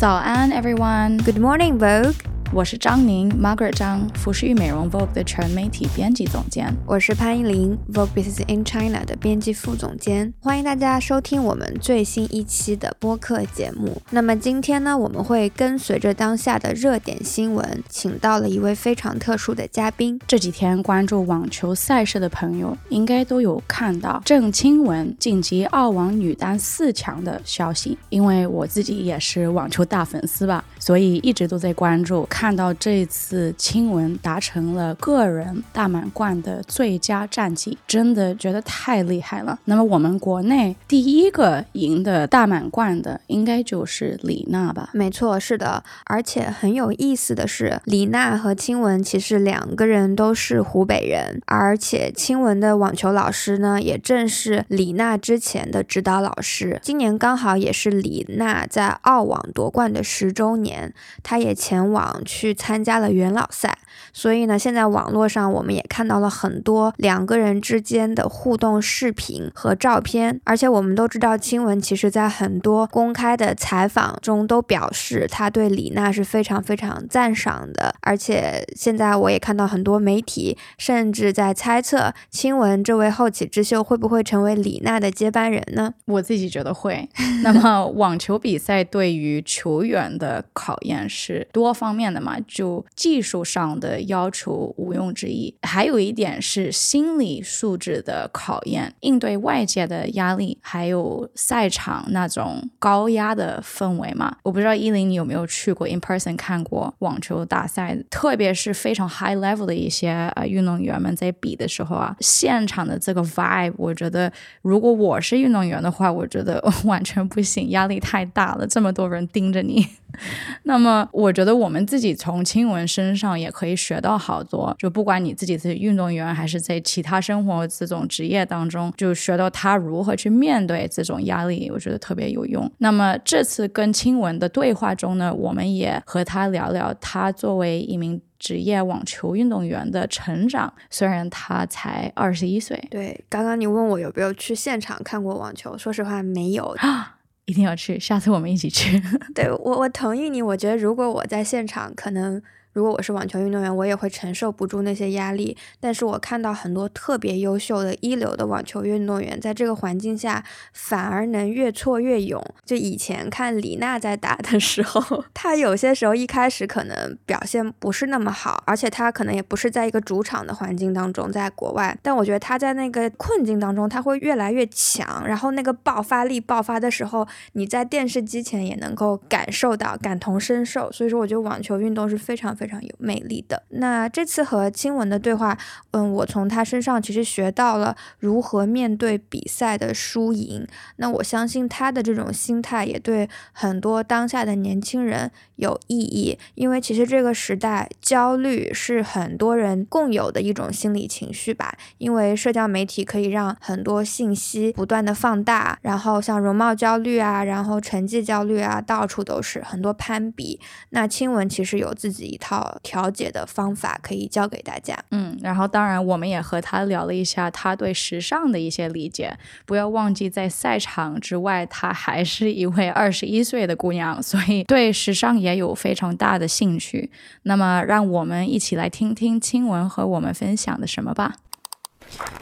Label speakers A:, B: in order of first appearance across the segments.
A: 早安，everyone。
B: Good morning, Vogue。
A: 我是张宁，Margaret 张，服饰与美容 Vogue 的全媒体编辑总监。
B: 我是潘依林，Vogue Business in China 的编辑副总监。欢迎大家收听我们最新一期的播客节目。那么今天呢，我们会跟随着当下的热点新闻，请到了一位非常特殊的嘉宾。
A: 这几天关注网球赛事的朋友，应该都有看到郑钦文晋级澳网女单四强的消息。因为我自己也是网球大粉丝吧，所以一直都在关注。看看到这次亲文达成了个人大满贯的最佳战绩，真的觉得太厉害了。那么我们国内第一个赢的大满贯的，应该就是李娜吧？
B: 没错，是的。而且很有意思的是，李娜和亲文其实两个人都是湖北人，而且亲文的网球老师呢，也正是李娜之前的指导老师。今年刚好也是李娜在澳网夺冠的十周年，她也前往去参加了元老赛。所以呢，现在网络上我们也看到了很多两个人之间的互动视频和照片，而且我们都知道，亲文其实在很多公开的采访中都表示他对李娜是非常非常赞赏的，而且现在我也看到很多媒体甚至在猜测亲文这位后起之秀会不会成为李娜的接班人呢？
A: 我自己觉得会。那么网球比赛对于球员的考验是多方面的嘛，就技术上的要求毋庸置疑，还有一点是心理素质的考验，应对外界的压力，还有赛场那种高压的氛围嘛。我不知道依林你有没有去过 in person 看过网球大赛，特别是非常 high level 的一些呃运动员们在比的时候啊，现场的这个 vibe，我觉得如果我是运动员的话，我觉得 完全不行，压力太大了，这么多人盯着你。那么，我觉得我们自己从青文身上也可以学到好多，就不管你自己是运动员，还是在其他生活这种职业当中，就学到他如何去面对这种压力，我觉得特别有用。那么这次跟青文的对话中呢，我们也和他聊聊他作为一名。职业网球运动员的成长，虽然他才二十一岁。
B: 对，刚刚你问我有没有去现场看过网球，说实话没有。
A: 一定要去，下次我们一起去。
B: 对我，我同意你。我觉得如果我在现场，可能。如果我是网球运动员，我也会承受不住那些压力。但是我看到很多特别优秀的一流的网球运动员，在这个环境下反而能越挫越勇。就以前看李娜在打的时候，她有些时候一开始可能表现不是那么好，而且她可能也不是在一个主场的环境当中，在国外。但我觉得她在那个困境当中，她会越来越强。然后那个爆发力爆发的时候，你在电视机前也能够感受到，感同身受。所以说，我觉得网球运动是非常。非常有魅力的。那这次和钦文的对话，嗯，我从他身上其实学到了如何面对比赛的输赢。那我相信他的这种心态也对很多当下的年轻人有意义，因为其实这个时代焦虑是很多人共有的一种心理情绪吧。因为社交媒体可以让很多信息不断的放大，然后像容貌焦虑啊，然后成绩焦虑啊，到处都是很多攀比。那钦文其实有自己一套。好调解的方法可以教给大家。
A: 嗯，然后当然我们也和他聊了一下他对时尚的一些理解。不要忘记，在赛场之外，她还是一位二十一岁的姑娘，所以对时尚也有非常大的兴趣。那么，让我们一起来听听青文和我们分享的什么吧。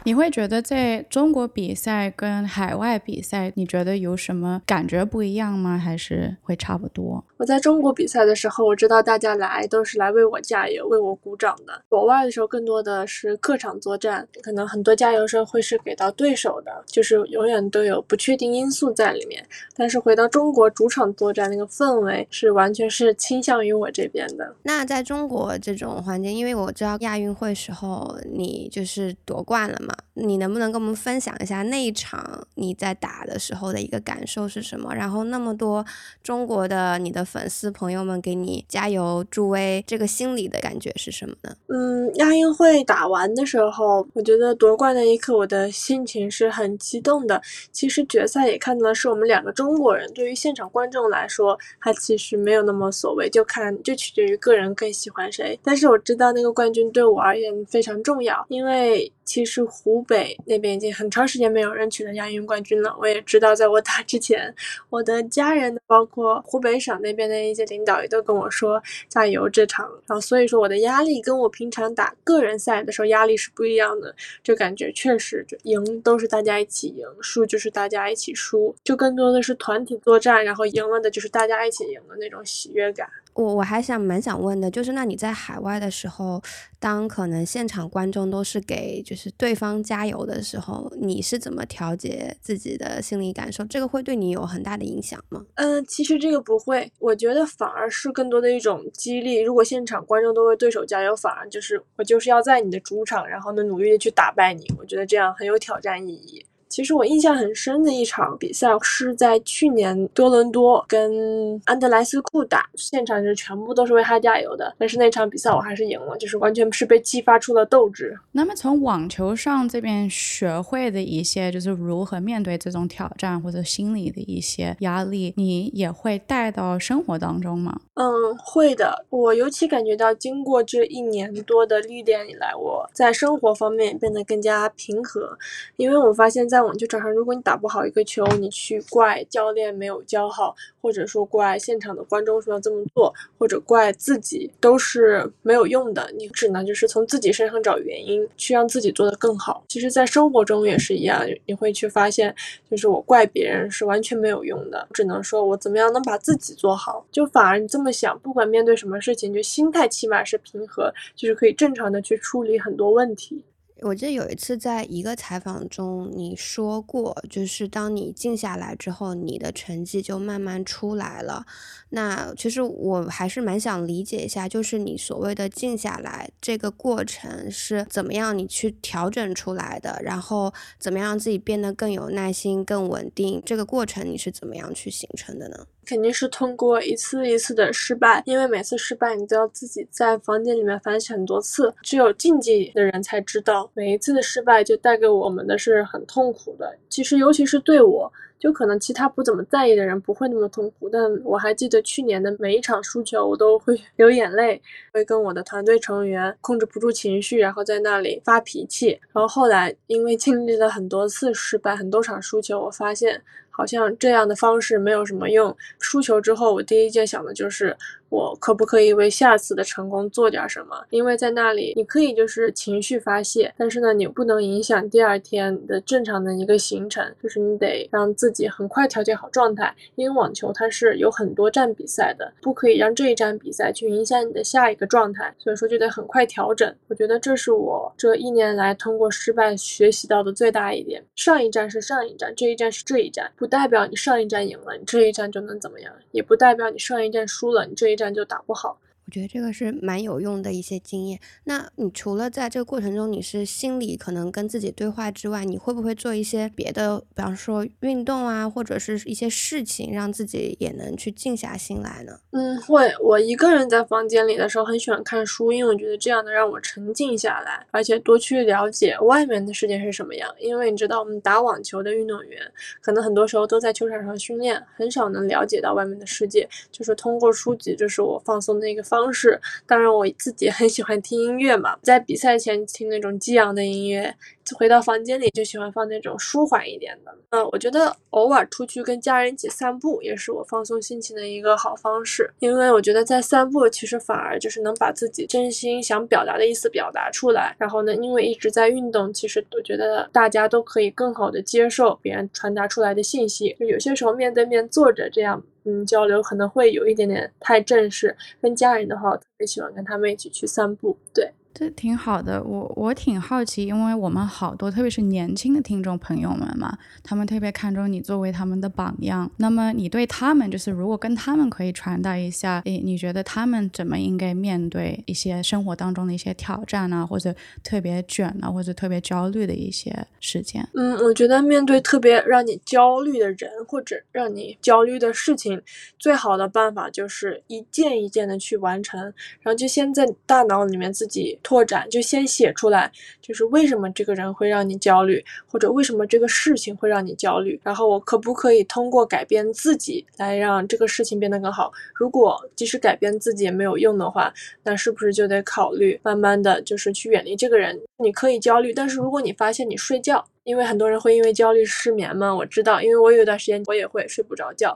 A: 你会觉得在中国比赛跟海外比赛，你觉得有什么感觉不一样吗？还是会差不多？
C: 我在中国比赛的时候，我知道大家来都是来为我加油、为我鼓掌的。国外的时候，更多的是客场作战，可能很多加油声会是给到对手的，就是永远都有不确定因素在里面。但是回到中国主场作战，那个氛围是完全是倾向于我这边的。
B: 那在中国这种环境，因为我知道亚运会时候你就是夺冠。了嘛？你能不能跟我们分享一下那一场你在打的时候的一个感受是什么？然后那么多中国的你的粉丝朋友们给你加油助威，这个心里的感觉是什么呢？
C: 嗯，亚运会打完的时候，我觉得夺冠那一刻，我的心情是很激动的。其实决赛也看到了，是我们两个中国人。对于现场观众来说，他其实没有那么所谓，就看就取决于个人更喜欢谁。但是我知道那个冠军对我而言非常重要，因为。其实湖北那边已经很长时间没有人取得亚运冠军了。我也知道，在我打之前，我的家人包括湖北省那边的一些领导也都跟我说加油这场。然后所以说我的压力跟我平常打个人赛的时候压力是不一样的，就感觉确实就赢都是大家一起赢，输就是大家一起输，就更多的是团体作战，然后赢了的就是大家一起赢的那种喜悦感。
B: 我我还想蛮想问的，就是那你在海外的时候，当可能现场观众都是给就是对方加油的时候，你是怎么调节自己的心理感受？这个会对你有很大的影响吗？
C: 嗯，其实这个不会，我觉得反而是更多的一种激励。如果现场观众都为对手加油，反而就是我就是要在你的主场，然后呢努力的去打败你。我觉得这样很有挑战意义。其实我印象很深的一场比赛是在去年多伦多跟安德莱斯库打，现场是全部都是为他加油的。但是那场比赛我还是赢了，就是完全是被激发出了斗志。
A: 那么从网球上这边学会的一些，就是如何面对这种挑战或者心理的一些压力，你也会带到生活当中吗？
C: 嗯，会的。我尤其感觉到，经过这一年多的历练以来，我在生活方面变得更加平和，因为我发现，在在网球场上，如果你打不好一个球，你去怪教练没有教好，或者说怪现场的观众说要这么做，或者怪自己，都是没有用的。你只能就是从自己身上找原因，去让自己做得更好。其实，在生活中也是一样，你会去发现，就是我怪别人是完全没有用的，只能说我怎么样能把自己做好。就反而你这么想，不管面对什么事情，就心态起码是平和，就是可以正常的去处理很多问题。
B: 我记得有一次在一个采访中，你说过，就是当你静下来之后，你的成绩就慢慢出来了。那其实我还是蛮想理解一下，就是你所谓的静下来这个过程是怎么样你去调整出来的，然后怎么样自己变得更有耐心、更稳定，这个过程你是怎么样去形成的呢？
C: 肯定是通过一次一次的失败，因为每次失败你都要自己在房间里面反省很多次。只有竞技的人才知道，每一次的失败就带给我们的是很痛苦的。其实，尤其是对我。就可能其他不怎么在意的人不会那么痛苦，但我还记得去年的每一场输球，我都会 流眼泪，会跟我的团队成员控制不住情绪，然后在那里发脾气。然后后来因为经历了很多次失败，很多场输球，我发现好像这样的方式没有什么用。输球之后，我第一件想的就是。我可不可以为下次的成功做点什么？因为在那里，你可以就是情绪发泄，但是呢，你不能影响第二天的正常的一个行程，就是你得让自自己很快调节好状态。因为网球它是有很多站比赛的，不可以让这一站比赛去影响你的下一个状态，所以说就得很快调整。我觉得这是我这一年来通过失败学习到的最大一点。上一站是上一站，这一站是这一站，不代表你上一站赢了，你这一站就能怎么样，也不代表你上一站输了，你这一。站就打不好。
B: 我觉得这个是蛮有用的一些经验。那你除了在这个过程中，你是心里可能跟自己对话之外，你会不会做一些别的，比方说运动啊，或者是一些事情，让自己也能去静下心来呢？
C: 嗯，会。我一个人在房间里的时候，很喜欢看书，因为我觉得这样能让我沉静下来，而且多去了解外面的世界是什么样。因为你知道，我们打网球的运动员，可能很多时候都在球场上训练，很少能了解到外面的世界。就是通过书籍，这是我放松的一个方。方式，当然我自己很喜欢听音乐嘛，在比赛前听那种激昂的音乐。回到房间里就喜欢放那种舒缓一点的。嗯，我觉得偶尔出去跟家人一起散步也是我放松心情的一个好方式。因为我觉得在散步其实反而就是能把自己真心想表达的意思表达出来。然后呢，因为一直在运动，其实我觉得大家都可以更好的接受别人传达出来的信息。就有些时候面对面坐着这样，嗯，交流可能会有一点点太正式。跟家人的话，我特别喜欢跟他们一起去散步。对。
A: 这挺好的，我我挺好奇，因为我们好多，特别是年轻的听众朋友们嘛，他们特别看重你作为他们的榜样。那么你对他们，就是如果跟他们可以传达一下，诶，你觉得他们怎么应该面对一些生活当中的一些挑战啊，或者特别卷啊，或者特别焦虑的一些事件？
C: 嗯，我觉得面对特别让你焦虑的人或者让你焦虑的事情，最好的办法就是一件一件的去完成，然后就先在大脑里面自己。拓展，就先写出来，就是为什么这个人会让你焦虑，或者为什么这个事情会让你焦虑，然后我可不可以通过改变自己来让这个事情变得更好？如果即使改变自己也没有用的话，那是不是就得考虑慢慢的就是去远离这个人？你可以焦虑，但是如果你发现你睡觉，因为很多人会因为焦虑失眠嘛，我知道，因为我有一段时间我也会睡不着觉。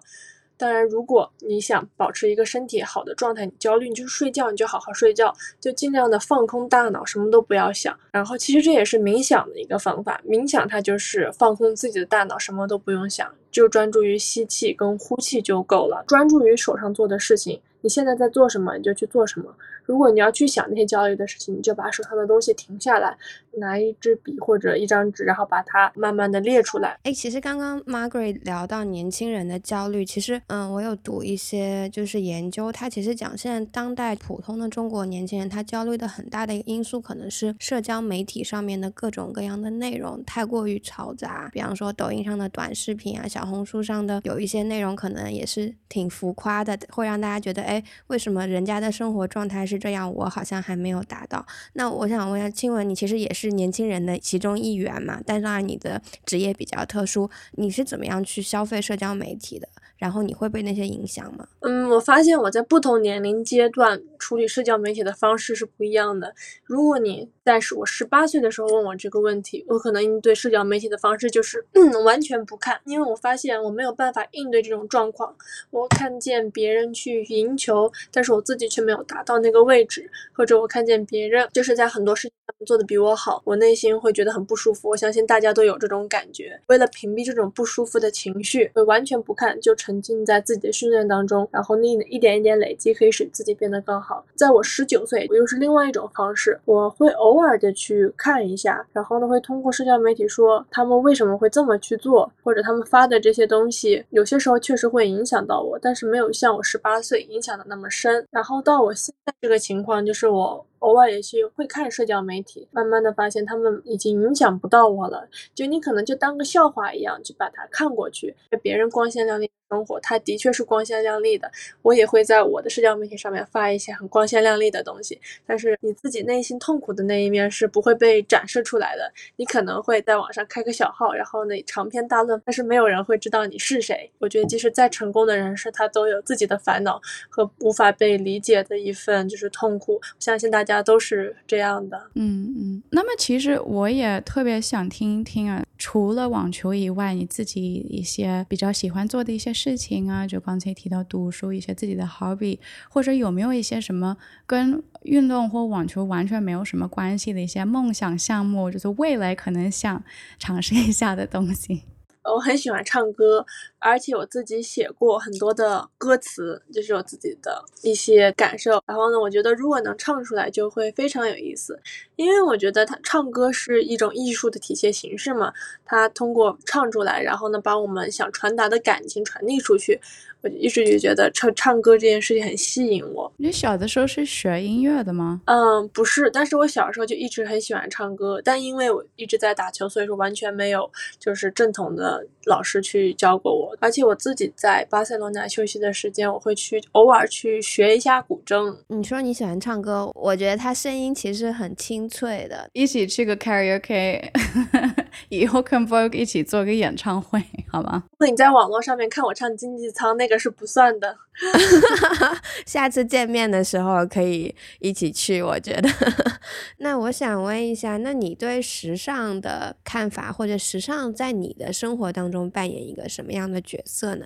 C: 当然，如果你想保持一个身体好的状态，你焦虑，你就睡觉，你就好好睡觉，就尽量的放空大脑，什么都不要想。然后，其实这也是冥想的一个方法，冥想它就是放空自己的大脑，什么都不用想，就专注于吸气跟呼气就够了，专注于手上做的事情。你现在在做什么，你就去做什么。如果你要去想那些焦虑的事情，你就把手上的东西停下来，拿一支笔或者一张纸，然后把它慢慢的列出来。
D: 哎，其实刚刚 Margaret 聊到年轻人的焦虑，其实嗯，我有读一些就是研究，它其实讲现在当代普通的中国年轻人，他焦虑的很大的一个因素，可能是社交媒体上面的各种各样的内容太过于嘈杂。比方说抖音上的短视频啊，小小红书上的有一些内容，可能也是挺浮夸的，会让大家觉得，哎，为什么人家的生活状态是？这样，我好像还没有达到。那我想问一下，青文，你其实也是年轻人的其中一员嘛？但是当然，你的职业比较特殊，你是怎么样去消费社交媒体的？然后你会被那些影响吗？
C: 嗯，我发现我在不同年龄阶段处理社交媒体的方式是不一样的。如果你在我十八岁的时候问我这个问题，我可能应对社交媒体的方式就是嗯 完全不看，因为我发现我没有办法应对这种状况。我看见别人去赢球，但是我自己却没有达到那个位置，或者我看见别人就是在很多事做的比我好，我内心会觉得很不舒服。我相信大家都有这种感觉。为了屏蔽这种不舒服的情绪，会完全不看，就。沉浸在自己的训练当中，然后那一点一点累积，可以使自己变得更好。在我十九岁，我又是另外一种方式，我会偶尔的去看一下，然后呢，会通过社交媒体说他们为什么会这么去做，或者他们发的这些东西，有些时候确实会影响到我，但是没有像我十八岁影响的那么深。然后到我现在这个情况，就是我。偶尔也是会看社交媒体，慢慢的发现他们已经影响不到我了。就你可能就当个笑话一样，就把它看过去。被别人光鲜亮丽生活，它的确是光鲜亮丽的。我也会在我的社交媒体上面发一些很光鲜亮丽的东西，但是你自己内心痛苦的那一面是不会被展示出来的。你可能会在网上开个小号，然后呢长篇大论，但是没有人会知道你是谁。我觉得即使再成功的人士，他都有自己的烦恼和无法被理解的一份就是痛苦。我相信大家。都是这样的，
A: 嗯嗯。那么其实我也特别想听一听啊，除了网球以外，你自己一些比较喜欢做的一些事事情啊，就刚才提到读书，一些自己的 hobby，或者有没有一些什么跟运动或网球完全没有什么关系的一些梦想项目，就是未来可能想尝试一下的东西。
C: 我很喜欢唱歌，而且我自己写过很多的歌词，就是我自己的一些感受。然后呢，我觉得如果能唱出来，就会非常有意思，因为我觉得他唱歌是一种艺术的体现形式嘛。他通过唱出来，然后呢，把我们想传达的感情传递出去。我一直就觉得唱唱歌这件事情很吸引我。
A: 你小的时候是学音乐的吗？
C: 嗯，不是，但是我小时候就一直很喜欢唱歌，但因为我一直在打球，所以说完全没有就是正统的老师去教过我。而且我自己在巴塞罗那休息的时间，我会去偶尔去学一下古筝。
D: 你说你喜欢唱歌，我觉得他声音其实很清脆的。
A: 一起去个 karaoke，以后跟 Vogue 一起做个演唱会，好吗？
C: 那你在网络上面看我唱经济舱那个。是不算的，
D: 下次见面的时候可以一起去。我觉得，那我想问一下，那你对时尚的看法，或者时尚在你的生活当中扮演一个什么样的角色呢？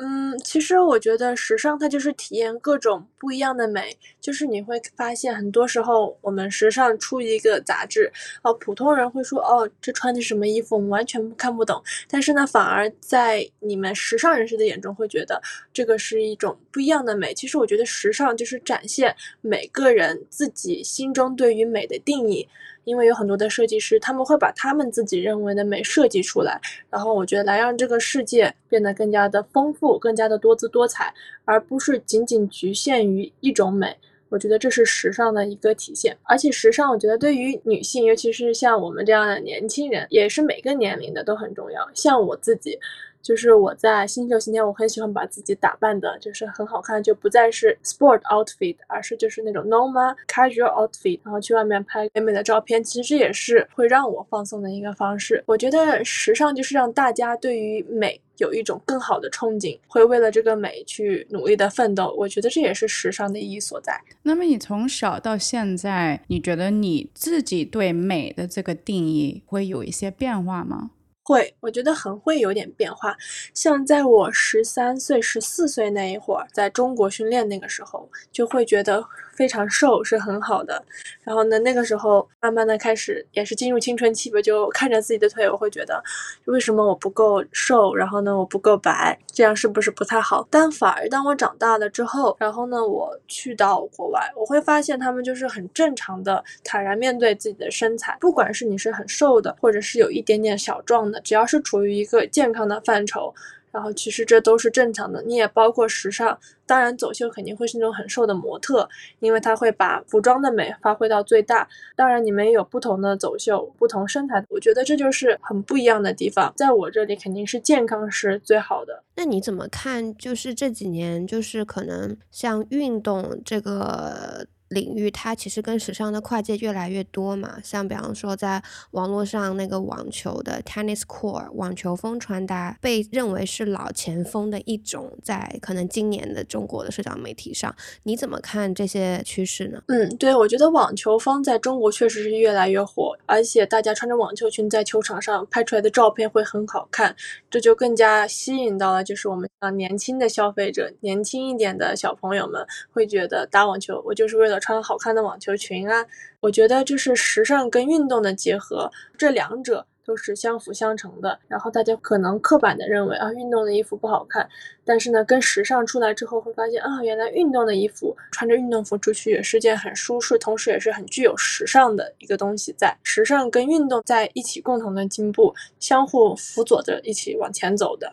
C: 嗯，其实我觉得时尚它就是体验各种不一样的美，就是你会发现很多时候我们时尚出一个杂志，哦，普通人会说哦，这穿的什么衣服，我们完全看不懂，但是呢，反而在你们时尚人士的眼中会觉得这个是一种不一样的美。其实我觉得时尚就是展现每个人自己心中对于美的定义。因为有很多的设计师，他们会把他们自己认为的美设计出来，然后我觉得来让这个世界变得更加的丰富，更加的多姿多彩，而不是仅仅局限于一种美。我觉得这是时尚的一个体现。而且时尚，我觉得对于女性，尤其是像我们这样的年轻人，也是每个年龄的都很重要。像我自己。就是我在新秀期间，我很喜欢把自己打扮的，就是很好看，就不再是 sport outfit，而是就是那种 normal casual outfit，然后去外面拍美美的照片。其实这也是会让我放松的一个方式。我觉得时尚就是让大家对于美有一种更好的憧憬，会为了这个美去努力的奋斗。我觉得这也是时尚的意义所在。
A: 那么你从小到现在，你觉得你自己对美的这个定义会有一些变化吗？
C: 会，我觉得很会有点变化。像在我十三岁、十四岁那一会儿，在中国训练那个时候，就会觉得。非常瘦是很好的，然后呢，那个时候慢慢的开始也是进入青春期吧，就看着自己的腿，我会觉得为什么我不够瘦，然后呢我不够白，这样是不是不太好？但反而当我长大了之后，然后呢我去到国外，我会发现他们就是很正常的坦然面对自己的身材，不管是你是很瘦的，或者是有一点点小壮的，只要是处于一个健康的范畴。然后其实这都是正常的，你也包括时尚，当然走秀肯定会是那种很瘦的模特，因为他会把服装的美发挥到最大。当然你们也有不同的走秀，不同身材，我觉得这就是很不一样的地方。在我这里肯定是健康是最好的。
D: 那你怎么看？就是这几年，就是可能像运动这个。领域它其实跟时尚的跨界越来越多嘛，像比方说在网络上那个网球的 tennis core 网球风穿搭被认为是老前锋的一种，在可能今年的中国的社交媒体上，你怎么看这些趋势呢？
C: 嗯，对，我觉得网球风在中国确实是越来越火，而且大家穿着网球裙在球场上拍出来的照片会很好看，这就更加吸引到了就是我们啊年轻的消费者，年轻一点的小朋友们会觉得打网球我就是为了。穿好看的网球裙啊，我觉得就是时尚跟运动的结合，这两者都是相辅相成的。然后大家可能刻板的认为啊，运动的衣服不好看，但是呢，跟时尚出来之后会发现啊，原来运动的衣服穿着运动服出去也是件很舒适，同时也是很具有时尚的一个东西。在时尚跟运动在一起共同的进步，相互辅佐着一起往前走的。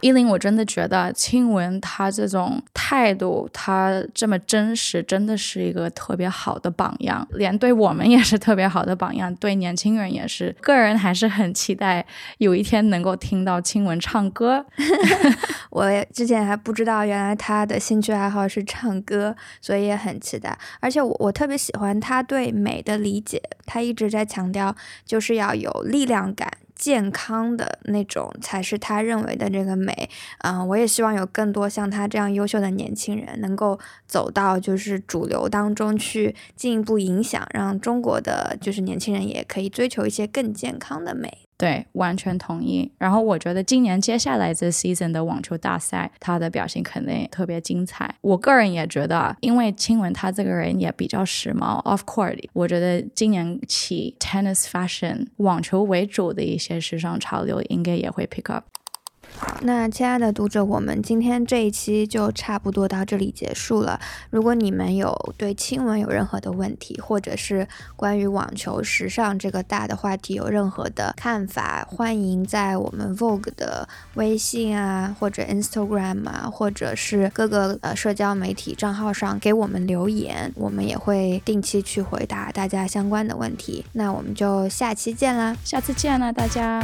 A: 依林，我真的觉得青文他这种态度，他这么真实，真的是一个特别好的榜样，连对我们也是特别好的榜样，对年轻人也是。个人还是很期待有一天能够听到青文唱歌。
B: 我之前还不知道，原来他的兴趣爱好是唱歌，所以也很期待。而且我我特别喜欢他对美的理解，他一直在强调，就是要有力量感。健康的那种才是他认为的这个美，嗯，我也希望有更多像他这样优秀的年轻人能够走到就是主流当中去，进一步影响，让中国的就是年轻人也可以追求一些更健康的美。
A: 对，完全同意。然后我觉得今年接下来这 season 的网球大赛，他的表现肯定特别精彩。我个人也觉得，因为亲文他这个人也比较时髦 Of course，我觉得今年起 tennis fashion 网球为主的一些时尚潮流，应该也会 pick up。
B: 那亲爱的读者，我们今天这一期就差不多到这里结束了。如果你们有对亲吻有任何的问题，或者是关于网球时尚这个大的话题有任何的看法，欢迎在我们 Vogue 的微信啊，或者 Instagram 啊，或者是各个呃社交媒体账号上给我们留言，我们也会定期去回答大家相关的问题。那我们就下期见啦，
A: 下次见啦，大家。